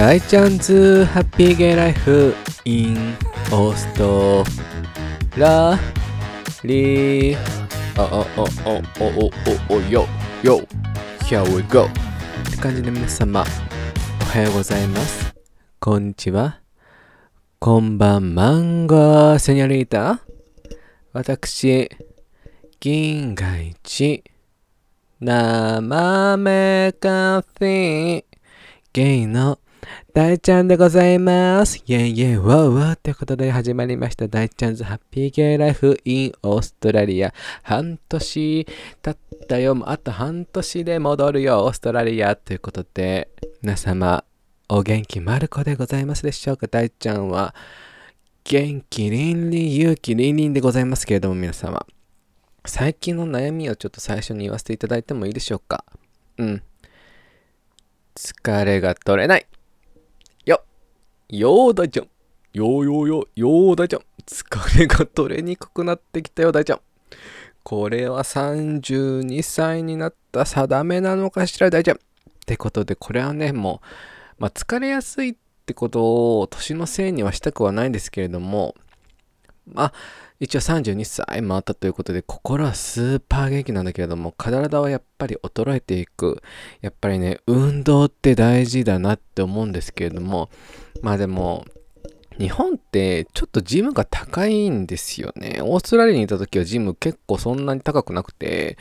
大チャンズハッピーゲイライフ in オーストラリーああああおおおおよよ here we go って感じで皆様おはようございますこんにちはこんばんマンゴーセニョリータ私銀河一生めカフェゲイの大ちゃんでございます。イェイイェイウォーウォーということで始まりました大ちゃんズハッピーゲイライフ in オーストラリア。半年経ったよ。あと半年で戻るよ、オーストラリア。ということで、皆様、お元気まる子でございますでしょうか？大ちゃんは元気りんりん、勇気りんりんでございますけれども皆様。最近の悩みをちょっと最初に言わせていただいてもいいでしょうか？うん。疲れが取れない。よー大ちゃん。よーよーよーよー大ちゃん。疲れが取れにくくなってきたよ大ちゃん。これは32歳になった定めなのかしら大ちゃん。ってことでこれはねもう、まあ、疲れやすいってことを年のせいにはしたくはないんですけれどもまあ一応32歳回ったということで心はスーパー元気なんだけれども体はやっぱり衰えていくやっぱりね運動って大事だなって思うんですけれどもまあでも日本ってちょっとジムが高いんですよね。オーストラリアにいた時はジム結構そんなに高くなくて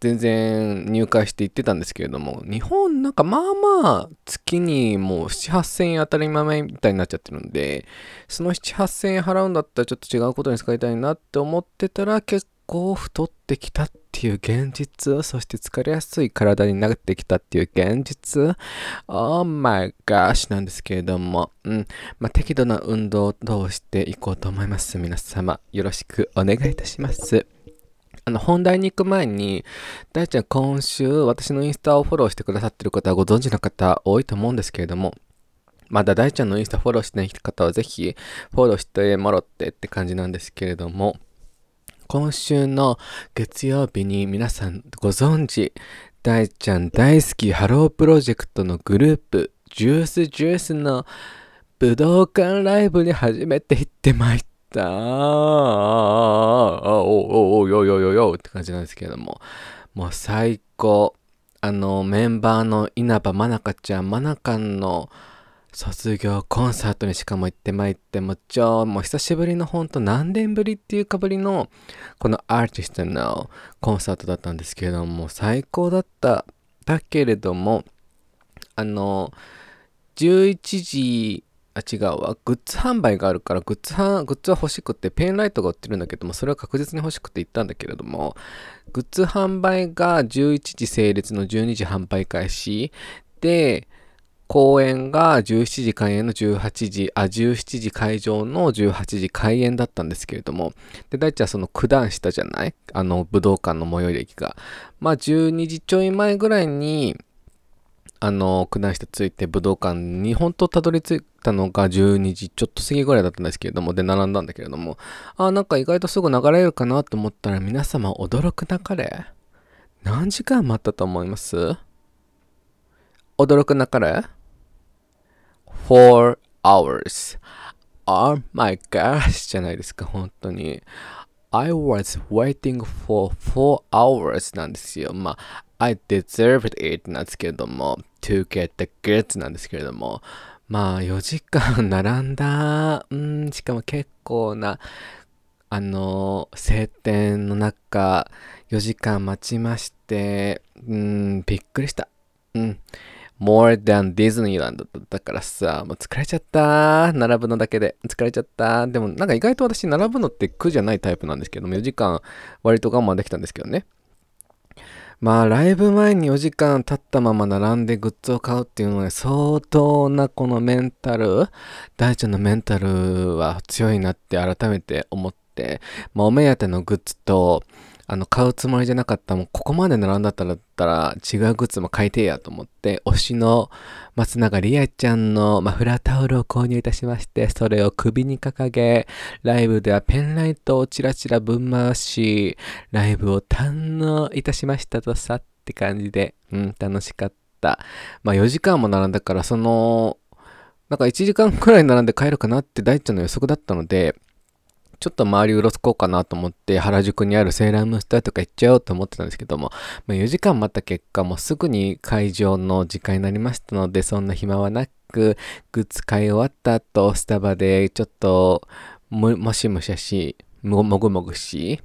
全然入会して行ってたんですけれども日本なんかまあまあ月にもう7 8千円当たり前みたいになっちゃってるんでその7 8千円払うんだったらちょっと違うことに使いたいなって思ってたら結構太ってきたってていう現実そして疲れやすい体になってきたっていう現実。Oh my gosh なんですけれども。うん。まあ適度な運動を通していこうと思います。皆様よろしくお願いいたします。あの、本題に行く前に、大ちゃん今週私のインスタをフォローしてくださってる方はご存知の方多いと思うんですけれども、まだ大ちゃんのインスタフォローしてない方はぜひフォローしてもろってって感じなんですけれども、今週の月曜日に皆さんご存知、大ちゃん大好きハロープロジェクトのグループ、ジュースジュースの武道館ライブに初めて行ってまいった。ああ、おおおよよよよって感じなんですけれども、もう最高。あの、メンバーの稲葉真中ちゃん、真中の卒業コンサートにしかも行ってまいって、もう超、もう久しぶりのほんと何年ぶりっていうかぶりの、このアーティストのコンサートだったんですけれども、最高だった。だけれども、あの、11時あ、違うわ。グッズ販売があるから、グッズは、グッズは欲しくて、ペンライトが売ってるんだけども、それは確実に欲しくて行ったんだけれども、グッズ販売が11時成立の12時販売開始で、公演が17時開演の18時、あ、17時会場の18時開演だったんですけれども、で、大ちゃんその九段下じゃない？あの、武道館の最寄り駅が。まあ、12時ちょい前ぐらいに、あの、九段下ついて武道館に本当たどり着いたのが12時ちょっと過ぎぐらいだったんですけれども、で、並んだんだけれども、あ、なんか意外とすぐ流れるかなと思ったら皆様驚くなかれ？何時間待ったと思います？驚くなかれ？?4 hours. Oh my gosh じゃないですか、本当に。I was waiting for 4 hours なんですよ。まあ、I deserved it なんですけれども、to get the goods なんですけれども、まあ4時間並んだ、うん、しかも結構な、あの、晴天の中、4時間待ちまして、うん、びっくりした。うん。More than ディズニーランドだったからさ、もう疲れちゃった。並ぶのだけで。疲れちゃった。でもなんか意外と私並ぶのって苦じゃないタイプなんですけども、4時間割と我慢できたんですけどね。まあ、ライブ前に4時間経ったまま並んでグッズを買うっていうのは相当なこのメンタル、大ちゃんのメンタルは強いなって改めて思って、まあ、お目当てのグッズと、あの、買うつもりじゃなかったもうここまで並んだったらたら違うグッズも買いてえやと思って、推しの松永里愛ちゃんのマフラータオルを購入いたしまして、それを首に掲げ、ライブではペンライトをチラチラぶん回し、ライブを堪能いたしましたとさって感じで、うん、楽しかった。まあ4時間も並んだから、その、なんか1時間くらい並んで帰るかなって大ちゃんの予測だったので、ちょっと周りうろつこうかなと思って原宿にあるセーラームーンスターとか行っちゃおうと思ってたんですけども、まあ、4時間待った結果もうすぐに会場の時間になりましたのでそんな暇はなくグッズ買い終わった後スタバでちょっとももしもしゃしもぐもぐし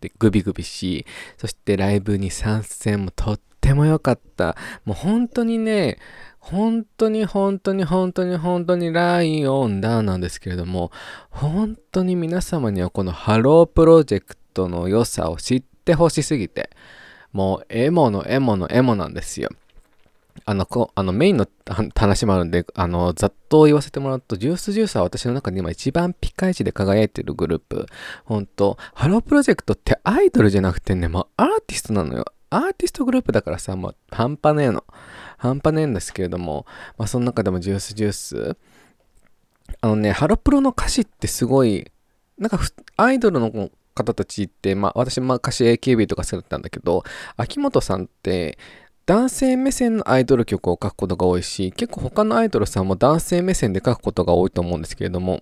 でグビグビしそしてライブに参戦もとっても良かった。もう本当にね本当に本当に本当に本当にラインオンだなんですけれども、本当に皆様にはこのハロープロジェクトの良さを知ってほしすぎて、もうエモのエモのエモなんですよ。あの、こあのメインの話もあるんで、あの、ざっと言わせてもらうと、 Juice=Juice は私の中で今一番ピカイチで輝いてるグループ。本当ハロープロジェクトってアイドルじゃなくてね、もうアーティストなのよ。アーティストグループだからさ、もう半端ねえの。半端ねえんですけれども、まあ、その中でも Juice=Juice。あのね、ハロプロの歌詞ってすごい、なんかアイドルの方たちって、まあ私も歌詞 AKB とか好きだったんだけど、秋元さんって男性目線のアイドル曲を書くことが多いし、結構他のアイドルさんも男性目線で書くことが多いと思うんですけれども、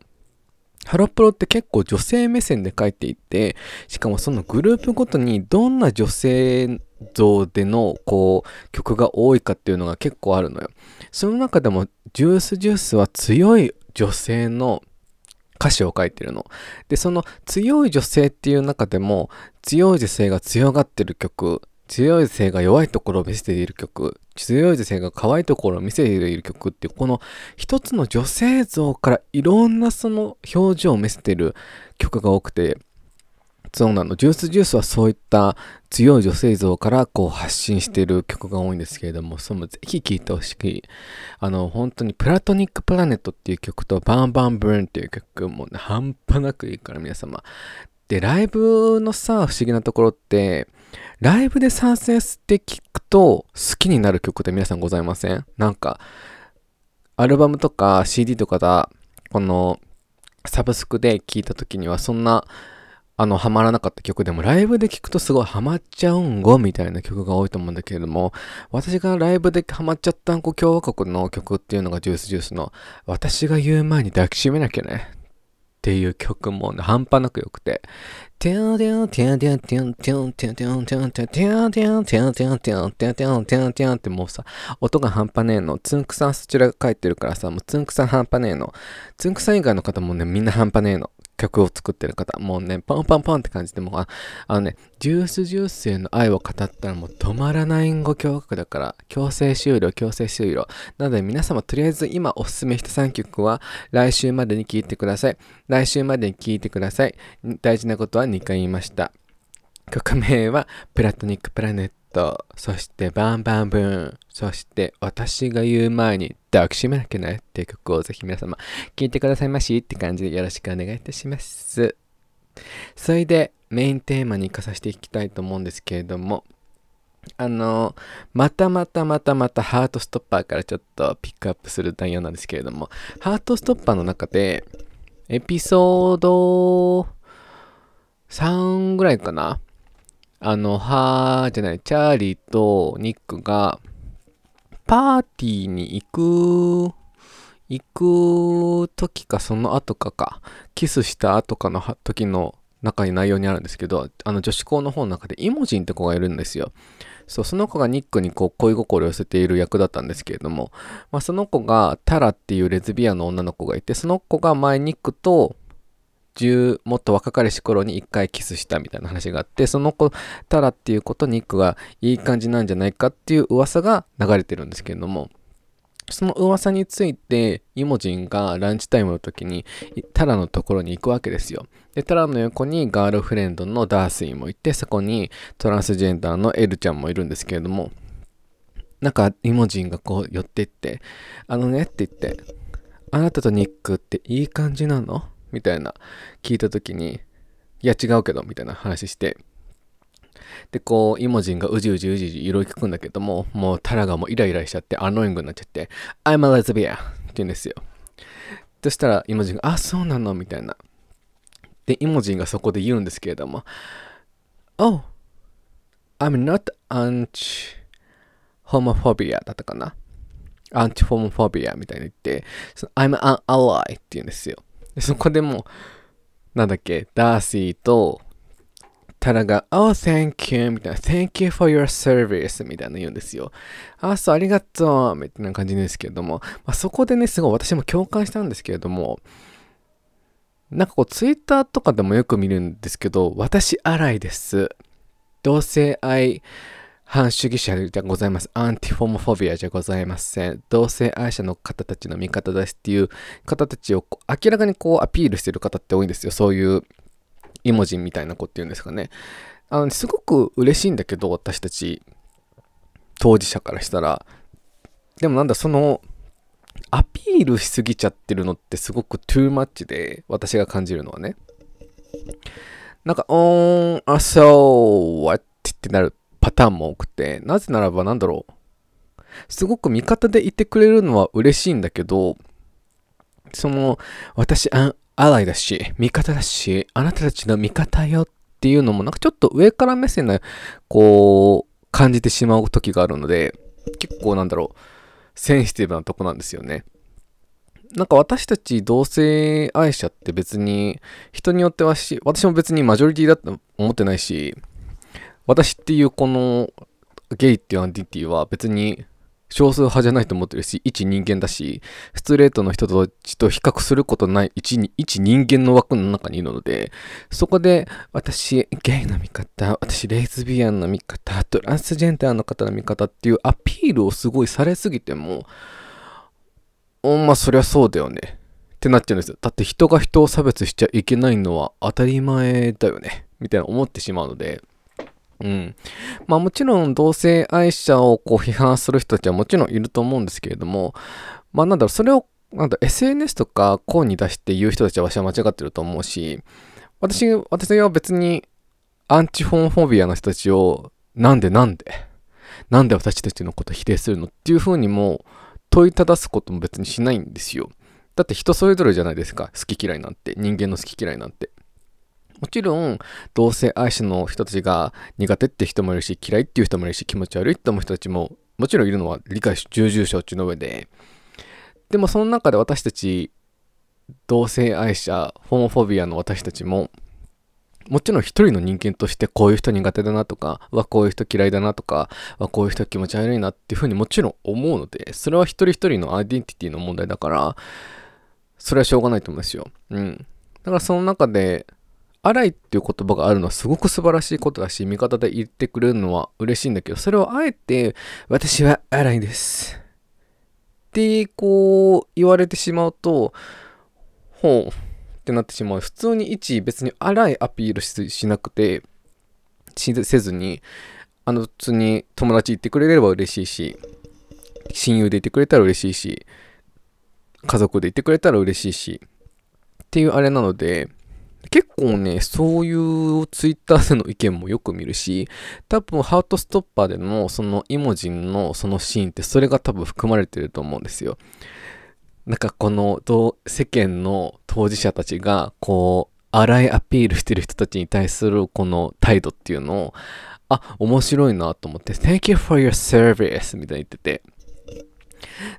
ハロプロって結構女性目線で書いていて、しかもそのグループごとにどんな女性像でのこう曲が多いかっていうのが結構あるのよ。その中でもジュースジュースは強い女性の歌詞を書いてるの。で、その強い女性っていう中でも強い女性が強がってる曲、強い女性が弱いところを見せている曲、強い女性が可愛いところを見せている曲っていう、この一つの女性像からいろんなその表情を見せている曲が多くて、そうなの。ジュースジュースはそういった強い女性像からこう発信している曲が多いんですけれども、そのぜひ聴いてほしい。あの、本当にプラトニックプラネットっていう曲とバンバンブーンっていう曲も、ね、半端なくいいから皆様。で、ライブのさ、不思議なところって、ライブで参戦して聴くと好きになる曲って皆さんございません？なんか、アルバムとか CD とかだ、このサブスクで聴いた時にはそんなあの、ハマらなかった曲でも、ライブで聴くとすごいハマっちゃうんごみたいな曲が多いと思うんだけれども、私がライブでハマっちゃったんこ共和国の曲っていうのがジュースジュースの、私が言う前に抱きしめなきゃね。っていう曲も、半端なく良くて、てんてんてんてんてんてんてんてんてんてんてんてんてんてんてんてんてんてんてんってもうさ、音が半端ねえの。つんくさんそちらが書いてるからさ、もうつんくさん半端ねえの。つんくさん以外の方もね、みんな半端ねえの。曲を作ってる方、もうね、パンパンパンって感じで、もう、ああのね、ジュースジュースへの愛を語ったらもう止まらないんご教学だから、強制終了、強制終了。なので皆様とりあえず今おすすめした3曲は来週までに聴いてください。来週までに聴いてください。大事なことは2回言いました。曲名はプラトニックプラネット、そしてバンバンブーン、そして私が言う前に抱きしめなきゃねっていう曲をぜひ皆様聴いてくださいましって感じでよろしくお願いいたします。それでメインテーマに行かさせていきたいと思うんですけれども、あの、またまたまたまたハートストッパーからちょっとピックアップする内容なんですけれども、ハートストッパーの中で、エピソード3ぐらいかなあの、はーじゃない、チャーリーとニックが、パーティーに行く、行く時かその後かか、キスした後かの時の中に内容にあるんですけど、あの女子校の方の中でイモジンって子がいるんですよ。そう、その子がニックにこう恋心を寄せている役だったんですけれども、まあ、その子がタラっていうレズビアンの女の子がいて、その子が前ニックと10もっと若かりし頃に1回キスしたみたいな話があってその子タラっていう子とニックがいい感じなんじゃないかっていう噂が流れてるんですけれども。その噂についてイモジンがランチタイムの時にタラのところに行くわけですよ。でタラの横にガールフレンドのダースイもいてそこにトランスジェンダーのエルちゃんもいるんですけれども。なんかイモジンがこう寄ってってあのねって言ってあなたとニックっていい感じなの？みたいな聞いた時に、いや違うけど、みたいな話して、で、こう、イモジンがうじうじうじうじいろいろ聞くんだけども、もうタラがもうイライラしちゃって、アノイングになっちゃって、I'm a lesbian! って言うんですよ。そしたら、イモジンが、あ、そうなの？みたいな。で、イモジンがそこで言うんですけれども、Oh, I'm not anti homophobia だったかな。アンチフォームフォビアみたいに言って、その I'm an ally って言うんですよ。そこでも、なんだっけ、ダーシーとタラが、Oh, thank you! みたいな、Thank you for your service! みたいな言うんですよ。あ、そう、ありがとうみたいな感じですけれども、まあ、そこでね、すごい私も共感したんですけれども、なんかこう、ツイッターとかでもよく見るんですけど、私、荒いです。同性愛反主義者じゃございます。アンティフォモフォビアじゃございません。同性愛者の方たちの味方ですっていう方たちを明らかにこうアピールしてる方って多いんですよ。そういうイモジンみたいな子っていうんですかね。あの、すごく嬉しいんだけど、私たち、当事者からしたら。でもなんだ、その、アピールしすぎちゃってるのってすごくトゥーマッチで、私が感じるのはね。なんか、おーん、あ、そう、what ってなるパターンも多くて、なぜならばなんだろう。すごく味方でいてくれるのは嬉しいんだけど、その、私、あアライだし、味方だし、あなたたちの味方よっていうのも、なんかちょっと上から目線な、こう、感じてしまう時があるので、結構なんだろう、センシティブなとこなんですよね。なんか私たち同性愛者って別に人によってはし、私も別にマジョリティだと思ってないし、私っていうこのゲイっていうアンティティは別に少数派じゃないと思ってるし、一人間だし、ストレートの人たちと比較することない一一人間の枠の中にいるので、そこで私、ゲイの味方、私、レズビアンの味方、トランスジェンダーの方の味方っていうアピールをすごいされすぎても、まあ、そりゃそうだよね。ってなっちゃうんですよ。だって人が人を差別しちゃいけないのは当たり前だよね。みたいな思ってしまうので、うん。まあもちろん同性愛者をこう批判する人たちはもちろんいると思うんですけれども、まあなんだろう、それをなんだ SNS とか声に出して言う人たちは私は間違ってると思うし、私、私は別にアンチフォンフォビアの人たちをなんでなんでなんで私たちのこと否定するのっていうふうにも問いただすことも別にしないんですよ。だって人それぞれじゃないですか。好き嫌いなんて。人間の好き嫌いなんて。もちろん、同性愛者の人たちが苦手って人もいるし、嫌いっていう人もいるし、気持ち悪いって思う人たちももちろんいるのは理解し、重々承知の上で、でもその中で私たち、同性愛者、ホモフォビアの私たちも、もちろん一人の人間としてこういう人苦手だなとか、はこういう人嫌いだなとか、はこういう人気持ち悪いなっていうふうにもちろん思うので、それは一人一人のアイデンティティの問題だから、それはしょうがないと思うんですよ。うん。だからその中で、荒いっていう言葉があるのはすごく素晴らしいことだし、味方で言ってくれるのは嬉しいんだけど、それをあえて、私は荒いです。って、こう、言われてしまうと、ほうってなってしまう。普通に一別に荒いアピールしなくて、せずに、あの、普通に友達言ってくれれば嬉しいし、親友で言ってくれたら嬉しいし、家族で言ってくれたら嬉しいし、っていうあれなので、結構ね、そういうツイッターでの意見もよく見るし、多分ハートストッパーでのそのイモジンのそのシーンってそれが多分含まれてると思うんですよ。なんかこの世間の当事者たちがこう荒いアピールしてる人たちに対するこの態度っていうのをあ、面白いなと思って Thank you for your service みたいに言ってて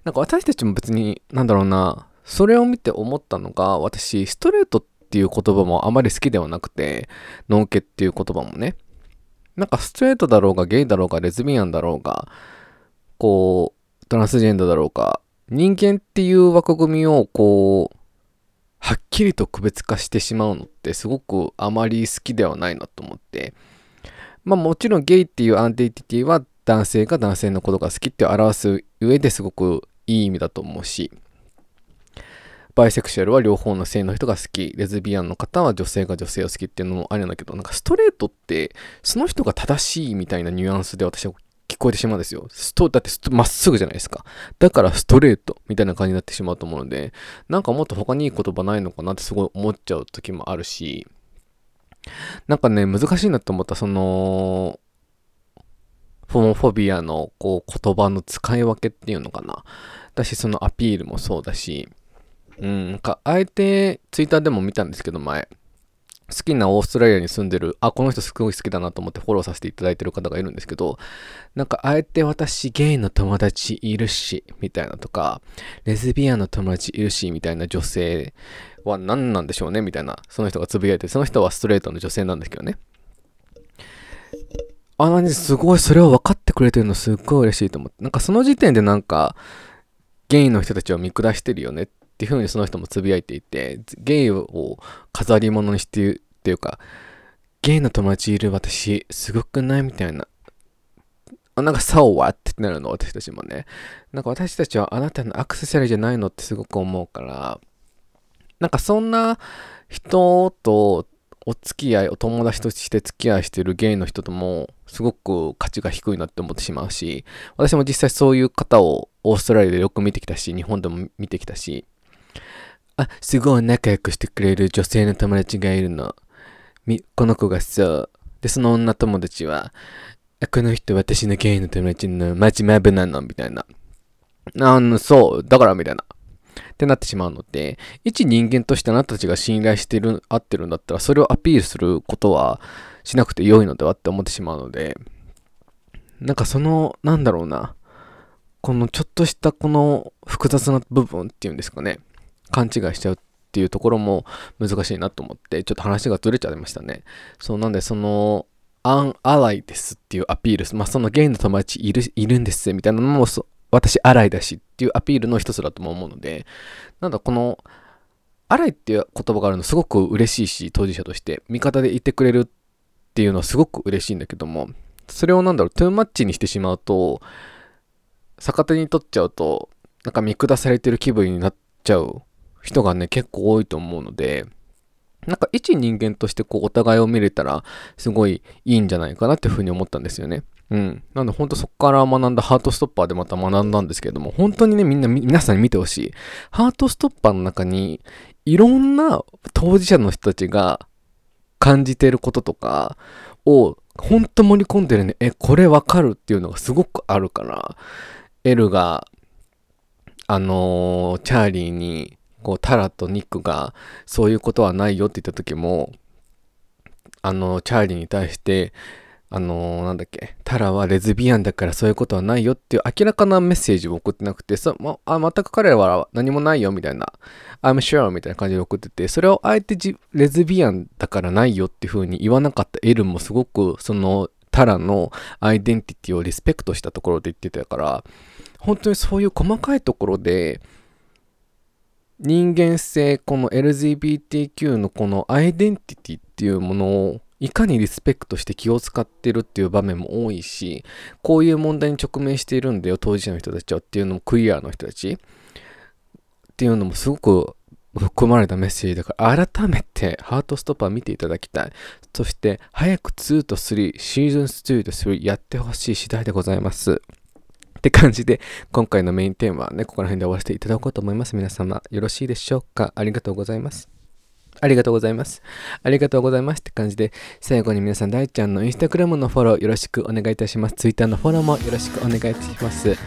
なんか私たちも別になんだろうなそれを見て思ったのが私ストレートっっていう言葉もあまり好きではなくて、ノンケっていう言葉もね。なんかストレートだろうがゲイだろうがレズビアンだろうが、こう、トランスジェンダーだろうが、人間っていう枠組みをこう、はっきりと区別化してしまうのってすごくあまり好きではないなと思って。まあもちろんゲイっていうアイデンティティは男性が男性のことが好きって表す上ですごくいい意味だと思うし、バイセクシャルは両方の性の人が好き、レズビアンの方は女性が女性を好きっていうのもあるんだけど、なんかストレートって、その人が正しいみたいなニュアンスで私は聞こえてしまうんですよ。スト、だってまっすぐじゃないですか。だからストレートみたいな感じになってしまうと思うので、なんかもっと他にいい言葉ないのかなってすごい思っちゃう時もあるし、なんかね、難しいなと思ったその、フォモフォビアのこう言葉の使い分けっていうのかな。だし、そのアピールもそうだし、うん、なんか、あえて、ツイッターでも見たんですけど、前。好きなオーストラリアに住んでる、あ、この人すごい好きだなと思ってフォローさせていただいてる方がいるんですけど、なんか、あえて私ゲイの友達いるし、みたいなとか、レズビアンの友達いるし、みたいな女性は何なんでしょうね、みたいな、その人がつぶやいて、その人はストレートの女性なんですけどね。あ、何すごい、それを分かってくれてるのすっごい嬉しいと思って。なんかその時点でなんか、ゲイの人たちを見下してるよねっっていうふうにその人もつぶやいていて、ゲイを飾り物にしてるっていうか、ゲイの友達いる私、すごくないみたいな。あなんか、そうはってなるの、私たちもね。なんか私たちはあなたのアクセサリーじゃないのってすごく思うから、なんかそんな人とお付き合い、お友達として付き合いしてるゲイの人とも、すごく価値が低いなって思ってしまうし、私も実際そういう方をオーストラリアでよく見てきたし、日本でも見てきたし、あ、すごい仲良くしてくれる女性の友達がいるの。み、この子がそう。で、その女友達は、あ、この人私のゲイの友達のマジマブなの？みたいな。あの、そう、だからみたいな。ってなってしまうので、一人間としてあなたたちが信頼してる、合ってるんだったら、それをアピールすることはしなくて良いのではって思ってしまうので、なんかその、なんだろうな、このちょっとしたこの複雑な部分っていうんですかね。勘違いしちゃうっていうところも難しいなと思って、ちょっと話がずれちゃいましたね。そう、なんでその、アンアライですっていうアピール、まあそのゲイの友達いるいるんですみたいなのも私アライだしっていうアピールの一つだとも思うので、なんだこの、アライっていう言葉があるのすごく嬉しいし、当事者として味方でいてくれるっていうのはすごく嬉しいんだけども、それをなんだろう、トゥーマッチにしてしまうと、逆手に取っちゃうと、なんか見下されてる気分になっちゃう人がね、結構多いと思うので、なんか一人間としてこうお互いを見れたらすごいいいんじゃないかなっていうふうに思ったんですよね。うん。なんで本当そこから学んだハートストッパーでまた学んだんですけれども、本当にね、みんな、皆さんに見てほしい。ハートストッパーの中に、いろんな当事者の人たちが感じていることとかを、ほんと盛り込んでるね。え、これわかるっていうのがすごくあるから、エルが、あのー、チャーリーに、こう、タラとニックが、そういうことはないよって言った時も、あの、チャーリーに対して、あの、なんだっけ、タラはレズビアンだからそういうことはないよっていう明らかなメッセージを送ってなくて、そまあ、全く彼らは何もないよみたいな、I'm sure みたいな感じで送ってて、それをあえてレズビアンだからないよっていう風に言わなかったエルもすごくそのタラのアイデンティティをリスペクトしたところで言ってたから、本当にそういう細かいところで、人間性、この LGBTQ のこのアイデンティティっていうものをいかにリスペクトして気を使ってるっていう場面も多いし、こういう問題に直面しているんだよ、当事者の人たちはっていうのもクリアの人たちっていうのもすごく含まれたメッセージだから、改めてハートストッパー見ていただきたい。そして、早く2と3、シーズン2と3やってほしい次第でございます。って感じで、今回のメインテーマはね、ここら辺で終わらせていただこうと思います。皆様、よろしいでしょうか？ありがとうございます。ありがとうございます。ありがとうございますって感じで、最後に皆さん、大ちゃんのインスタグラムのフォローよろしくお願いいたします。ツイッターのフォローもよろしくお願いいたします。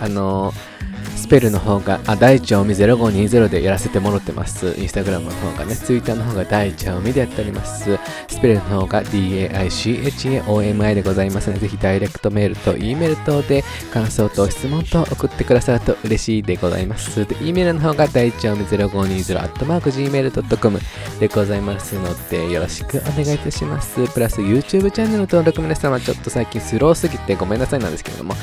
あのースペルの方が、あ、大ちゃおみ0520でやらせてもらってます。インスタグラムの方がね、ツイッターの方が大ちゃおみでやっております。スペルの方が DAICHAOMI でございますので、ぜひダイレクトメールと E メール等で感想と質問と送ってくださると嬉しいでございます。で、E メールの方が大ちゃおみ0520 gmail.com でございますので、よろしくお願いいたします。プラス YouTube チャンネル登録皆様ちょっと最近スローすぎてごめんなさいなんですけれども、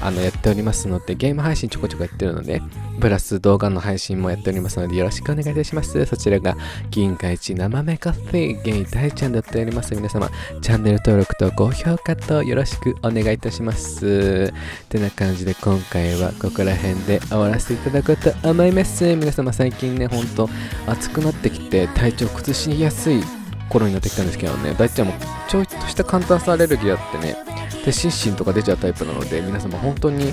あの、やっておりますので、ゲーム配信ちょこちょこやってるので、プラス動画の配信もやっておりますので、よろしくお願いいたします。そちらが、銀河一生めカフェゲイ大ちゃんでやっております。皆様、チャンネル登録と高評価とよろしくお願いいたします。てな感じで、今回はここら辺で終わらせていただこうと思います。皆様、最近ね、ほんと暑くなってきて、体調崩しやすい頃になってきたんですけどね、大ちゃんもちょいとした簡単さアレルギーあってね、で心身とか出ちゃうタイプなので皆様本当に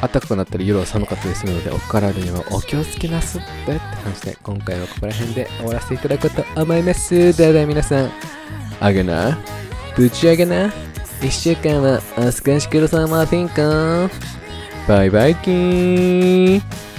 暖かくなったり夜は寒かったりするのでお体にはお気をつけなすってって感じで今回はここら辺で終わらせていただくと思います。ではでは皆さんあげな。ぶち上げな。1週間はお過ごしくださいませんか？バイバイキー。ン